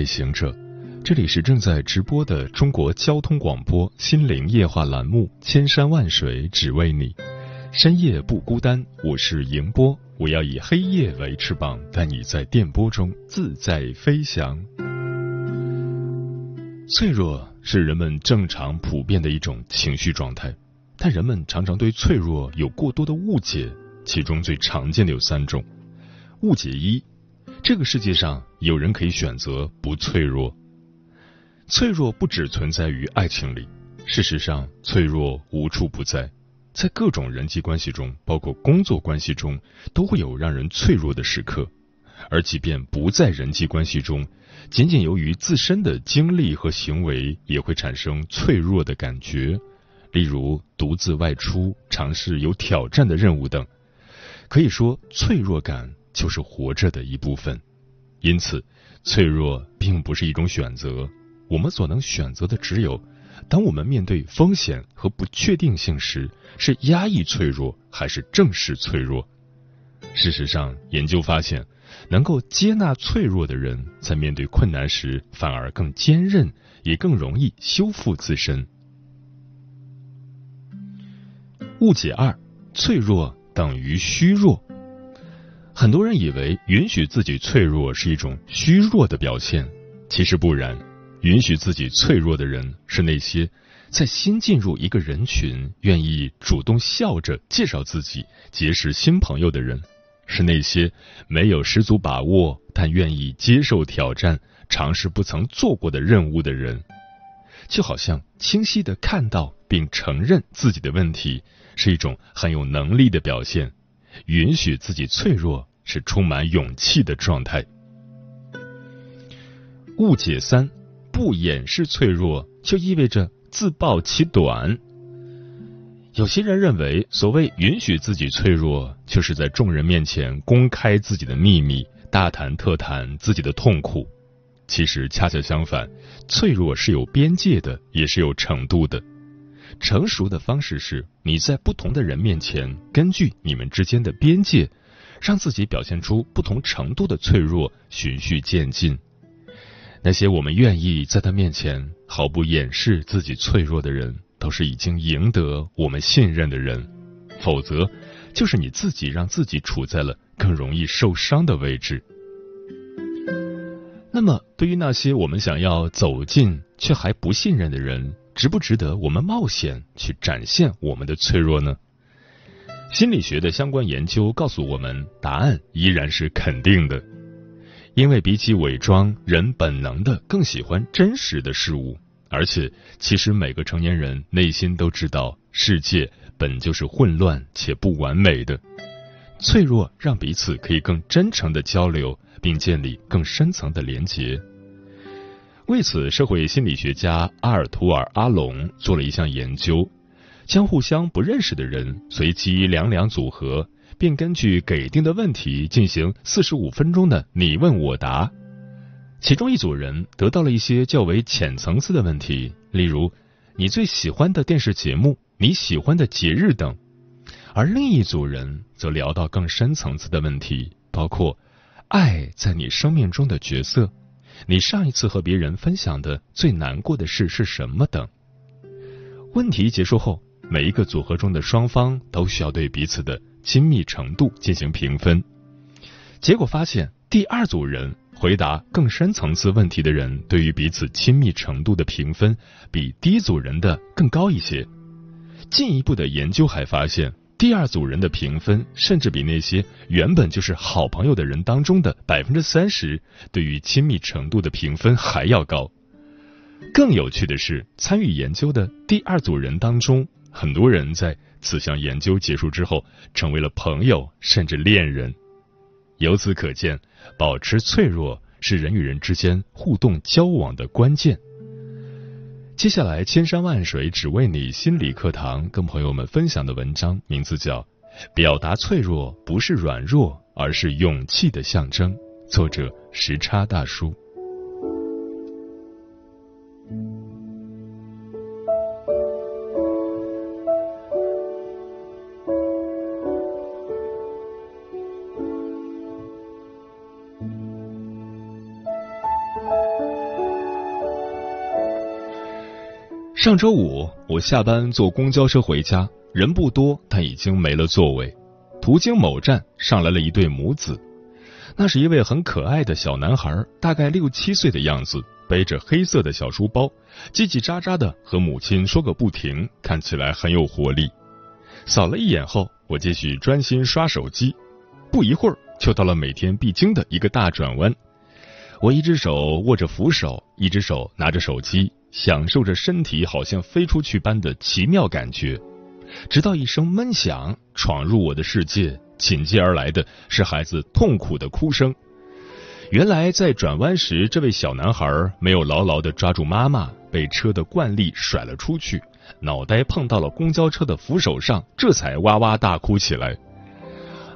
夜行者，这里是正在直播的中国交通广播心灵夜话栏目《千山万水只为你》，深夜不孤单，我是迎波，我要以黑夜为翅膀，带你在电波中自在飞翔。脆弱是人们正常普遍的一种情绪状态，但人们常常对脆弱有过多的误解，其中最常见的有三种。误解一。这个世界上有人可以选择不脆弱，脆弱不只存在于爱情里，事实上，脆弱无处不在，在各种人际关系中，包括工作关系中，都会有让人脆弱的时刻。而即便不在人际关系中，仅仅由于自身的经历和行为，也会产生脆弱的感觉。例如，独自外出尝试有挑战的任务等，可以说脆弱感。就是活着的一部分，因此，脆弱并不是一种选择。我们所能选择的只有，当我们面对风险和不确定性时，是压抑脆弱还是正视脆弱。事实上，研究发现，能够接纳脆弱的人，在面对困难时反而更坚韧，也更容易修复自身。误解二：脆弱等于虚弱。很多人以为允许自己脆弱是一种虚弱的表现，其实不然。允许自己脆弱的人是那些在新进入一个人群愿意主动笑着介绍自己、结识新朋友的人，是那些没有十足把握但愿意接受挑战、尝试不曾做过的任务的人。就好像清晰的看到并承认自己的问题是一种很有能力的表现，允许自己脆弱。是充满勇气的状态。误解三：不掩饰脆弱，就意味着自暴其短。有些人认为，所谓允许自己脆弱，就是在众人面前公开自己的秘密，大谈特谈自己的痛苦。其实恰恰相反，脆弱是有边界的，也是有程度的。成熟的方式是，你在不同的人面前，根据你们之间的边界。让自己表现出不同程度的脆弱，循序渐进。那些我们愿意在他面前毫不掩饰自己脆弱的人，都是已经赢得我们信任的人。否则，就是你自己让自己处在了更容易受伤的位置。那么，对于那些我们想要走近却还不信任的人，值不值得我们冒险去展现我们的脆弱呢？心理学的相关研究告诉我们，答案依然是肯定的。因为比起伪装，人本能的更喜欢真实的事物，而且其实每个成年人内心都知道，世界本就是混乱且不完美的。脆弱让彼此可以更真诚的交流，并建立更深层的连结。为此，社会心理学家阿尔图尔·阿隆做了一项研究。将互相不认识的人随机两两组合，并根据给定的问题进行四十五分钟的你问我答。其中一组人得到了一些较为浅层次的问题，例如你最喜欢的电视节目、你喜欢的节日等；而另一组人则聊到更深层次的问题，包括爱在你生命中的角色、你上一次和别人分享的最难过的事是什么等。问题结束后。每一个组合中的双方都需要对彼此的亲密程度进行评分，结果发现，第二组人回答更深层次问题的人，对于彼此亲密程度的评分比第一组人的更高一些。进一步的研究还发现，第二组人的评分甚至比那些原本就是好朋友的人当中的百分之三十对于亲密程度的评分还要高。更有趣的是，参与研究的第二组人当中。很多人在此项研究结束之后成为了朋友，甚至恋人。由此可见，保持脆弱是人与人之间互动交往的关键。接下来，千山万水只为你心理课堂跟朋友们分享的文章，名字叫《表达脆弱不是软弱，而是勇气的象征》，作者时差大叔。上周五，我下班坐公交车回家，人不多，但已经没了座位。途经某站，上来了一对母子，那是一位很可爱的小男孩，大概六七岁的样子，背着黑色的小书包，叽叽喳喳的和母亲说个不停，看起来很有活力。扫了一眼后，我继续专心刷手机，不一会儿就到了每天必经的一个大转弯。我一只手握着扶手，一只手拿着手机。享受着身体好像飞出去般的奇妙感觉，直到一声闷响闯入我的世界，紧接而来的是孩子痛苦的哭声。原来在转弯时，这位小男孩没有牢牢的抓住妈妈，被车的惯力甩了出去，脑袋碰到了公交车的扶手上，这才哇哇大哭起来。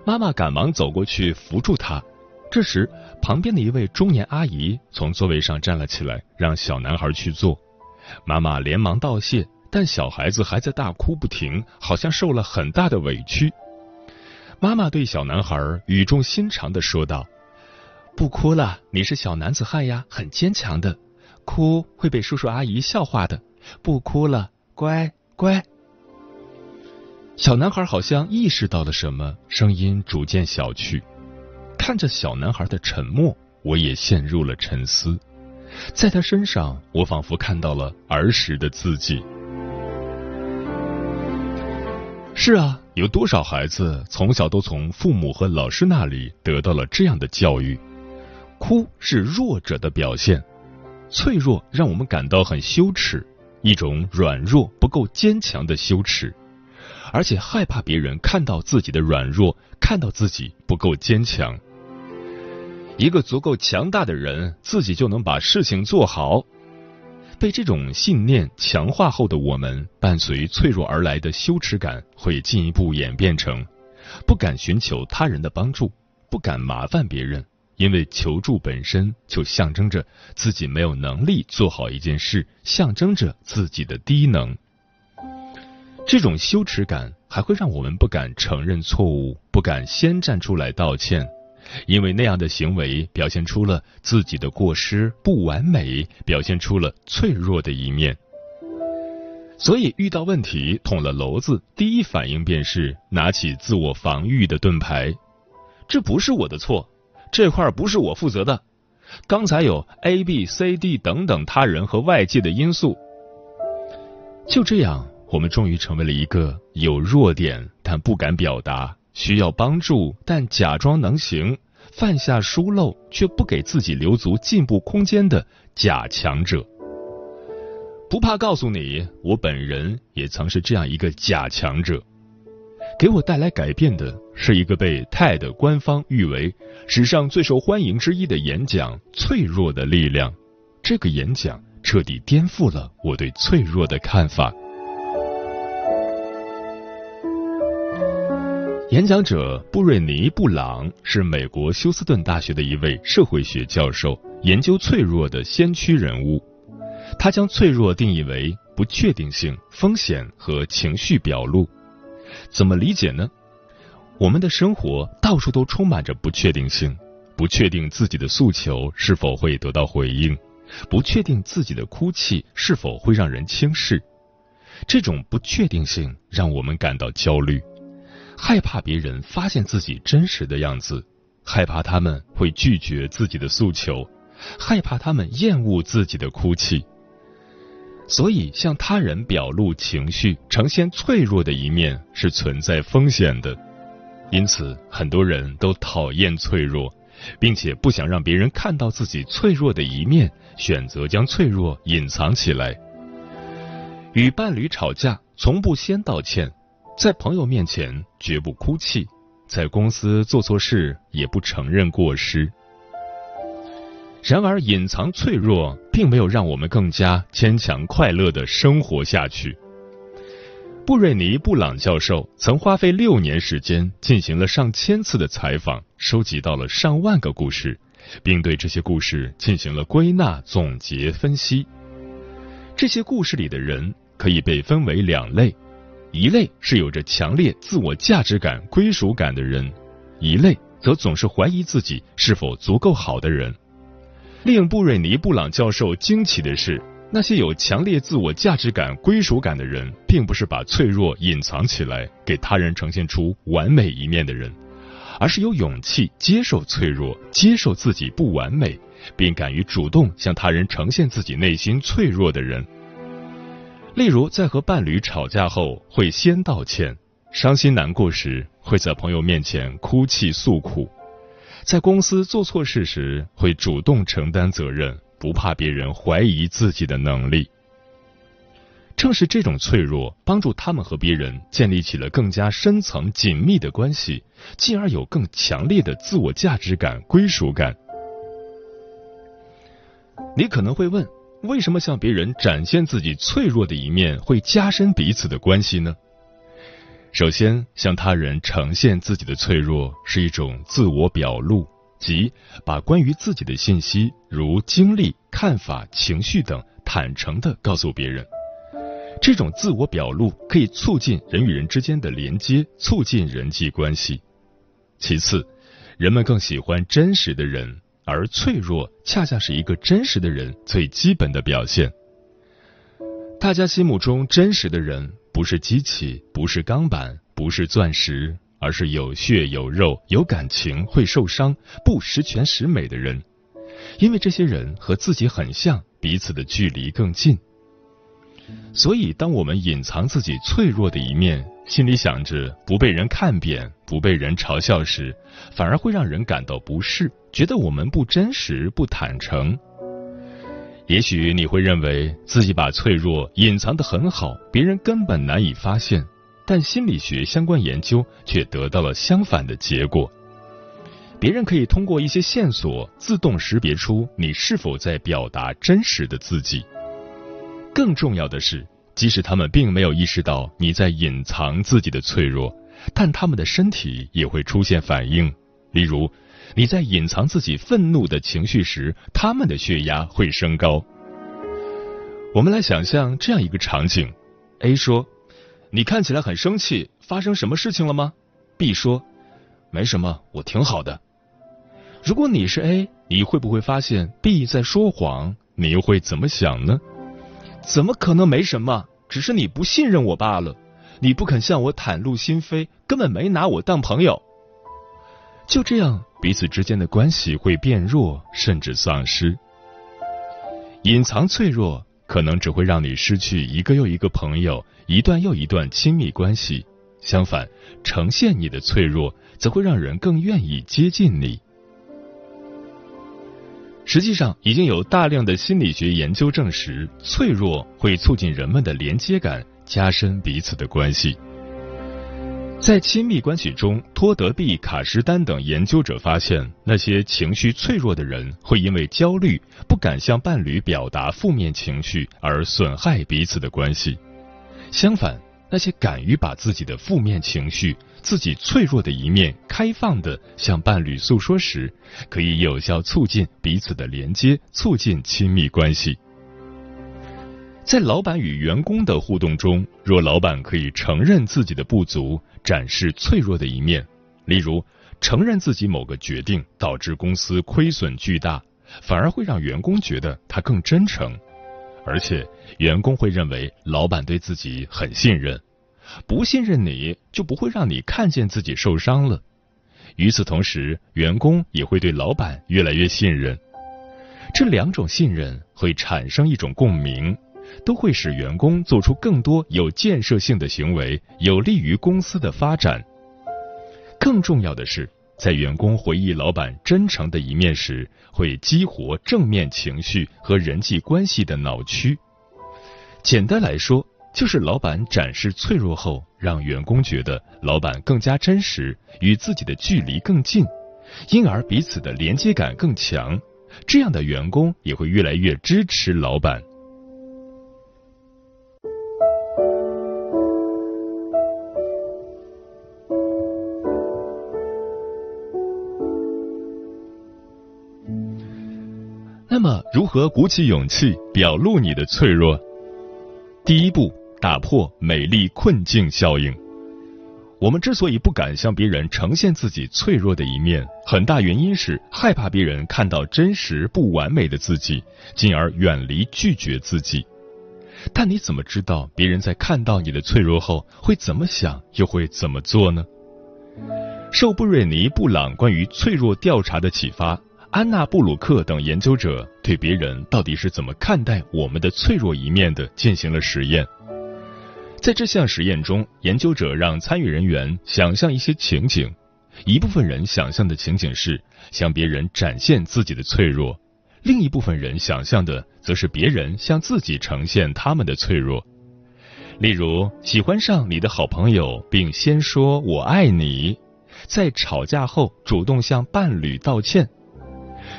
妈妈赶忙走过去扶住他。这时，旁边的一位中年阿姨从座位上站了起来，让小男孩去坐。妈妈连忙道谢，但小孩子还在大哭不停，好像受了很大的委屈。妈妈对小男孩语重心长的说道：“不哭了，你是小男子汉呀，很坚强的。哭会被叔叔阿姨笑话的，不哭了，乖乖。”小男孩好像意识到了什么，声音逐渐小去。看着小男孩的沉默，我也陷入了沉思。在他身上，我仿佛看到了儿时的自己。是啊，有多少孩子从小都从父母和老师那里得到了这样的教育：哭是弱者的表现，脆弱让我们感到很羞耻，一种软弱不够坚强的羞耻，而且害怕别人看到自己的软弱，看到自己不够坚强。一个足够强大的人，自己就能把事情做好。被这种信念强化后的我们，伴随脆弱而来的羞耻感，会进一步演变成不敢寻求他人的帮助，不敢麻烦别人，因为求助本身就象征着自己没有能力做好一件事，象征着自己的低能。这种羞耻感还会让我们不敢承认错误，不敢先站出来道歉。因为那样的行为表现出了自己的过失、不完美，表现出了脆弱的一面。所以遇到问题捅了娄子，第一反应便是拿起自我防御的盾牌。这不是我的错，这块不是我负责的。刚才有 A、B、C、D 等等他人和外界的因素。就这样，我们终于成为了一个有弱点但不敢表达。需要帮助，但假装能行，犯下疏漏却不给自己留足进步空间的假强者。不怕告诉你，我本人也曾是这样一个假强者。给我带来改变的是一个被 TED 官方誉为史上最受欢迎之一的演讲《脆弱的力量》。这个演讲彻底颠覆了我对脆弱的看法。演讲者布瑞尼·布朗是美国休斯顿大学的一位社会学教授，研究脆弱的先驱人物。他将脆弱定义为不确定性、风险和情绪表露。怎么理解呢？我们的生活到处都充满着不确定性，不确定自己的诉求是否会得到回应，不确定自己的哭泣是否会让人轻视。这种不确定性让我们感到焦虑。害怕别人发现自己真实的样子，害怕他们会拒绝自己的诉求，害怕他们厌恶自己的哭泣。所以，向他人表露情绪、呈现脆弱的一面是存在风险的。因此，很多人都讨厌脆弱，并且不想让别人看到自己脆弱的一面，选择将脆弱隐藏起来。与伴侣吵架，从不先道歉。在朋友面前绝不哭泣，在公司做错事也不承认过失。然而，隐藏脆弱并没有让我们更加坚强快乐的生活下去。布瑞尼·布朗教授曾花费六年时间进行了上千次的采访，收集到了上万个故事，并对这些故事进行了归纳、总结、分析。这些故事里的人可以被分为两类：一类是有着强烈自我价值感、归属感的人；一类则总是怀疑自己是否足够好的人。令布瑞尼·布朗教授惊奇的是。那些有强烈自我价值感、归属感的人，并不是把脆弱隐藏起来，给他人呈现出完美一面的人，而是有勇气接受脆弱、接受自己不完美，并敢于主动向他人呈现自己内心脆弱的人。例如，在和伴侣吵架后会先道歉，伤心难过时会在朋友面前哭泣诉苦，在公司做错事时会主动承担责任。不怕别人怀疑自己的能力，正是这种脆弱，帮助他们和别人建立起了更加深层紧密的关系，进而有更强烈的自我价值感、归属感。你可能会问，为什么向别人展现自己脆弱的一面会加深彼此的关系呢？首先，向他人呈现自己的脆弱是一种自我表露。即把关于自己的信息，如经历、看法、情绪等，坦诚的告诉别人。这种自我表露可以促进人与人之间的连接，促进人际关系。其次，人们更喜欢真实的人，而脆弱恰恰是一个真实的人最基本的表现。大家心目中真实的人，不是机器，不是钢板，不是钻石。而是有血有肉、有感情、会受伤、不十全十美的人，因为这些人和自己很像，彼此的距离更近。所以，当我们隐藏自己脆弱的一面，心里想着不被人看扁、不被人嘲笑时，反而会让人感到不适，觉得我们不真实、不坦诚。也许你会认为自己把脆弱隐藏的很好，别人根本难以发现。但心理学相关研究却得到了相反的结果。别人可以通过一些线索自动识别出你是否在表达真实的自己。更重要的是，即使他们并没有意识到你在隐藏自己的脆弱，但他们的身体也会出现反应。例如，你在隐藏自己愤怒的情绪时，他们的血压会升高。我们来想象这样一个场景：A 说。你看起来很生气，发生什么事情了吗？B 说：“没什么，我挺好的。”如果你是 A，你会不会发现 B 在说谎？你又会怎么想呢？怎么可能没什么？只是你不信任我罢了。你不肯向我袒露心扉，根本没拿我当朋友。就这样，彼此之间的关系会变弱，甚至丧失。隐藏脆弱。可能只会让你失去一个又一个朋友，一段又一段亲密关系。相反，呈现你的脆弱，则会让人更愿意接近你。实际上，已经有大量的心理学研究证实，脆弱会促进人们的连接感，加深彼此的关系。在亲密关系中，托德毕、卡什丹等研究者发现，那些情绪脆弱的人会因为焦虑不敢向伴侣表达负面情绪而损害彼此的关系。相反，那些敢于把自己的负面情绪、自己脆弱的一面开放的向伴侣诉说时，可以有效促进彼此的连接，促进亲密关系。在老板与员工的互动中，若老板可以承认自己的不足，展示脆弱的一面，例如承认自己某个决定导致公司亏损巨大，反而会让员工觉得他更真诚，而且员工会认为老板对自己很信任，不信任你就不会让你看见自己受伤了。与此同时，员工也会对老板越来越信任，这两种信任会产生一种共鸣。都会使员工做出更多有建设性的行为，有利于公司的发展。更重要的是，在员工回忆老板真诚的一面时，会激活正面情绪和人际关系的脑区。简单来说，就是老板展示脆弱后，让员工觉得老板更加真实，与自己的距离更近，因而彼此的连接感更强。这样的员工也会越来越支持老板。如何鼓起勇气表露你的脆弱？第一步，打破美丽困境效应。我们之所以不敢向别人呈现自己脆弱的一面，很大原因是害怕别人看到真实不完美的自己，进而远离拒绝自己。但你怎么知道别人在看到你的脆弱后会怎么想，又会怎么做呢？受布瑞尼·布朗关于脆弱调查的启发，安娜·布鲁克等研究者对别人到底是怎么看待我们的脆弱一面的进行了实验。在这项实验中，研究者让参与人员想象一些情景，一部分人想象的情景是向别人展现自己的脆弱，另一部分人想象的则是别人向自己呈现他们的脆弱。例如，喜欢上你的好朋友，并先说我爱你，在吵架后主动向伴侣道歉。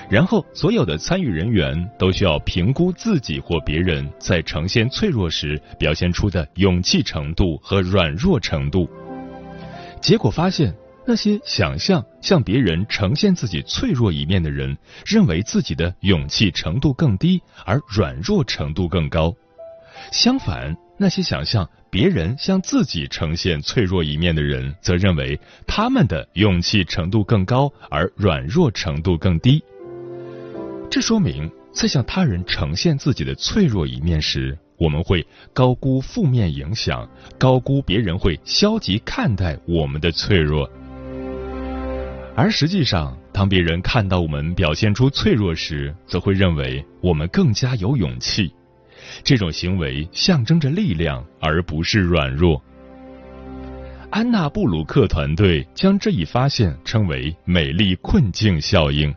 然后，所有的参与人员都需要评估自己或别人在呈现脆弱时表现出的勇气程度和软弱程度。结果发现，那些想象向别人呈现自己脆弱一面的人，认为自己的勇气程度更低，而软弱程度更高。相反，那些想象别人向自己呈现脆弱一面的人，则认为他们的勇气程度更高，而软弱程度更低。这说明，在向他人呈现自己的脆弱一面时，我们会高估负面影响，高估别人会消极看待我们的脆弱。而实际上，当别人看到我们表现出脆弱时，则会认为我们更加有勇气。这种行为象征着力量，而不是软弱。安娜·布鲁克团队将这一发现称为“美丽困境效应”。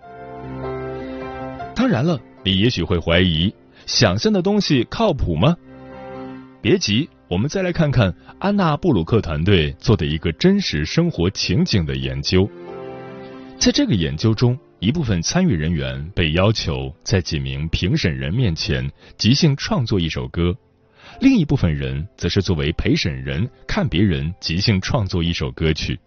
当然了，你也许会怀疑，想象的东西靠谱吗？别急，我们再来看看安娜布鲁克团队做的一个真实生活情景的研究。在这个研究中，一部分参与人员被要求在几名评审人面前即兴创作一首歌，另一部分人则是作为陪审人看别人即兴创作一首歌曲。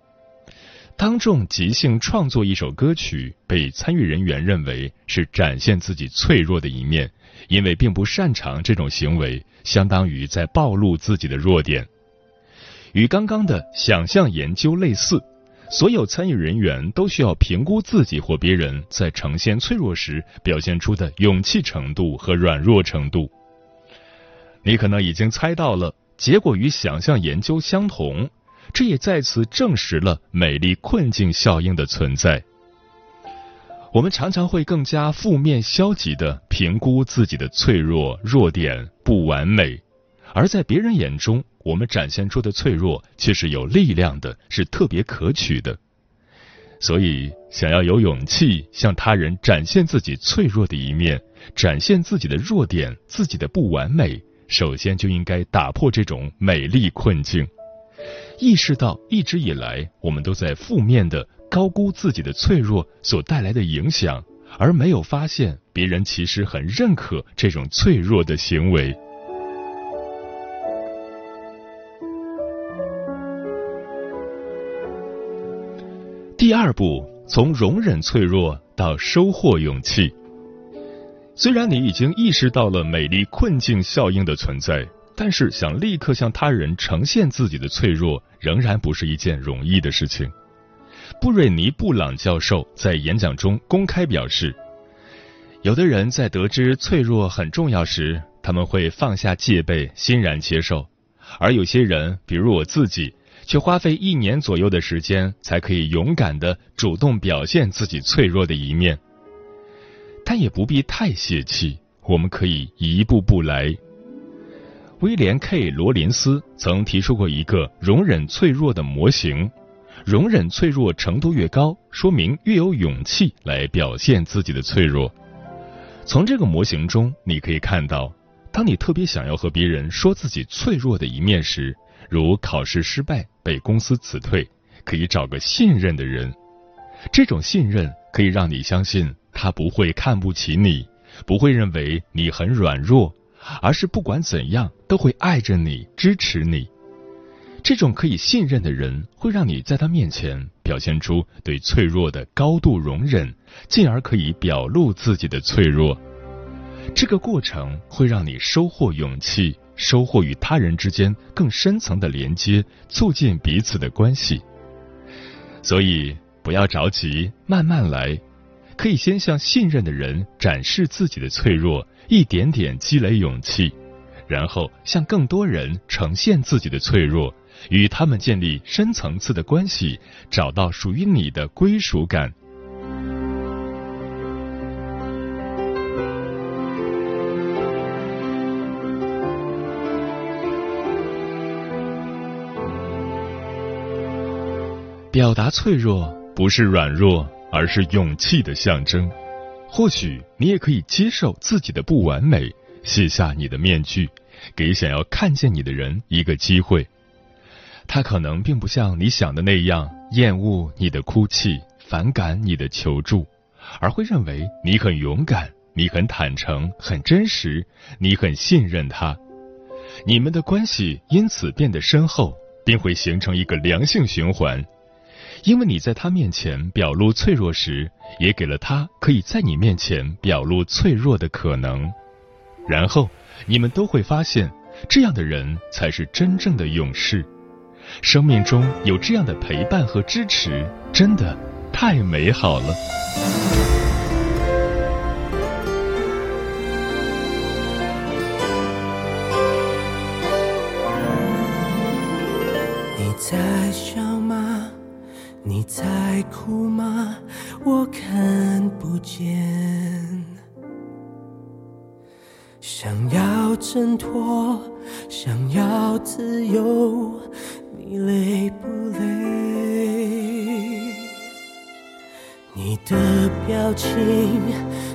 当众即兴创作一首歌曲，被参与人员认为是展现自己脆弱的一面，因为并不擅长这种行为，相当于在暴露自己的弱点。与刚刚的想象研究类似，所有参与人员都需要评估自己或别人在呈现脆弱时表现出的勇气程度和软弱程度。你可能已经猜到了，结果与想象研究相同。这也再次证实了美丽困境效应的存在。我们常常会更加负面消极的评估自己的脆弱、弱点、不完美，而在别人眼中，我们展现出的脆弱却是有力量的，是特别可取的。所以，想要有勇气向他人展现自己脆弱的一面，展现自己的弱点、自己的不完美，首先就应该打破这种美丽困境。意识到一直以来我们都在负面的高估自己的脆弱所带来的影响，而没有发现别人其实很认可这种脆弱的行为。第二步，从容忍脆弱到收获勇气。虽然你已经意识到了美丽困境效应的存在。但是，想立刻向他人呈现自己的脆弱，仍然不是一件容易的事情。布瑞尼·布朗教授在演讲中公开表示，有的人在得知脆弱很重要时，他们会放下戒备，欣然接受；而有些人，比如我自己，却花费一年左右的时间，才可以勇敢的主动表现自己脆弱的一面。但也不必太泄气，我们可以一步步来。威廉 ·K· 罗林斯曾提出过一个容忍脆弱的模型，容忍脆弱程度越高，说明越有勇气来表现自己的脆弱。从这个模型中，你可以看到，当你特别想要和别人说自己脆弱的一面时，如考试失败、被公司辞退，可以找个信任的人，这种信任可以让你相信。他不会看不起你，不会认为你很软弱，而是不管怎样都会爱着你、支持你。这种可以信任的人，会让你在他面前表现出对脆弱的高度容忍，进而可以表露自己的脆弱。这个过程会让你收获勇气，收获与他人之间更深层的连接，促进彼此的关系。所以不要着急，慢慢来，可以先向信任的人展示自己的脆弱，一点点积累勇气，然后向更多人呈现自己的脆弱。与他们建立深层次的关系，找到属于你的归属感。表达脆弱不是软弱，而是勇气的象征。或许你也可以接受自己的不完美，卸下你的面具，给想要看见你的人一个机会。他可能并不像你想的那样厌恶你的哭泣，反感你的求助，而会认为你很勇敢，你很坦诚，很真实，你很信任他。你们的关系因此变得深厚，并会形成一个良性循环，因为你在他面前表露脆弱时，也给了他可以在你面前表露脆弱的可能。然后你们都会发现，这样的人才是真正的勇士。生命中有这样的陪伴和支持，真的太美好了。你在？你在哭吗？我看不见。想要挣脱，想要自由。你累不累？你的表情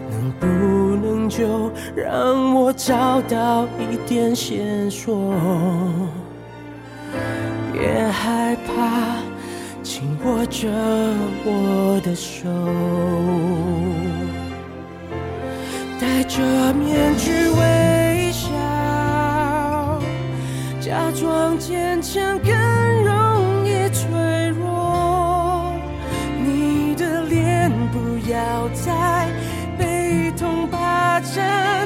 能不能就让我找到一点线索？别害怕，握着我的手戴着面具微笑假装坚强更容易脆弱你的脸不要再被痛霸占。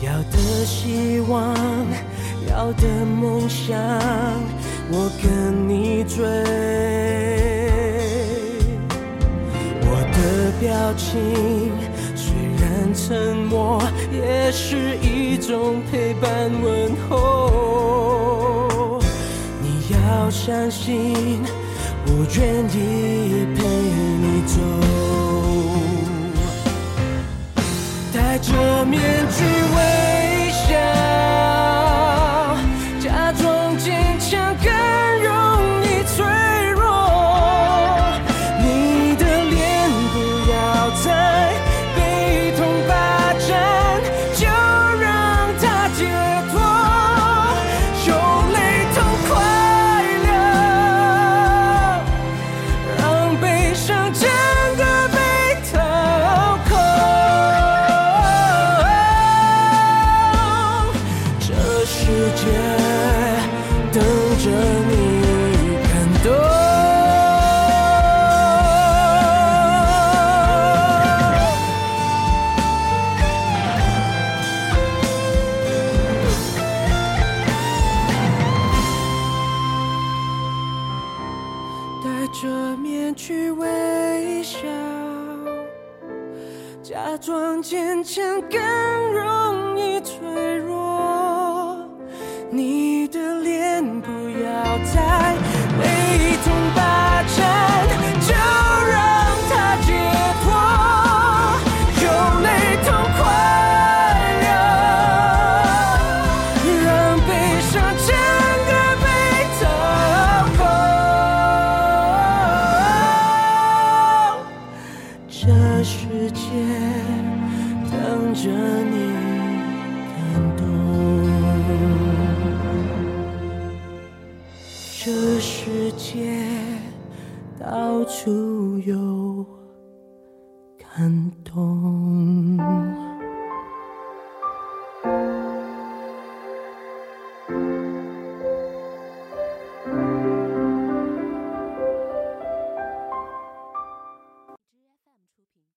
要的希望要的梦想我跟你追。我的表情虽然沉默也是一种陪伴问候。你要相信我愿意陪。这面具为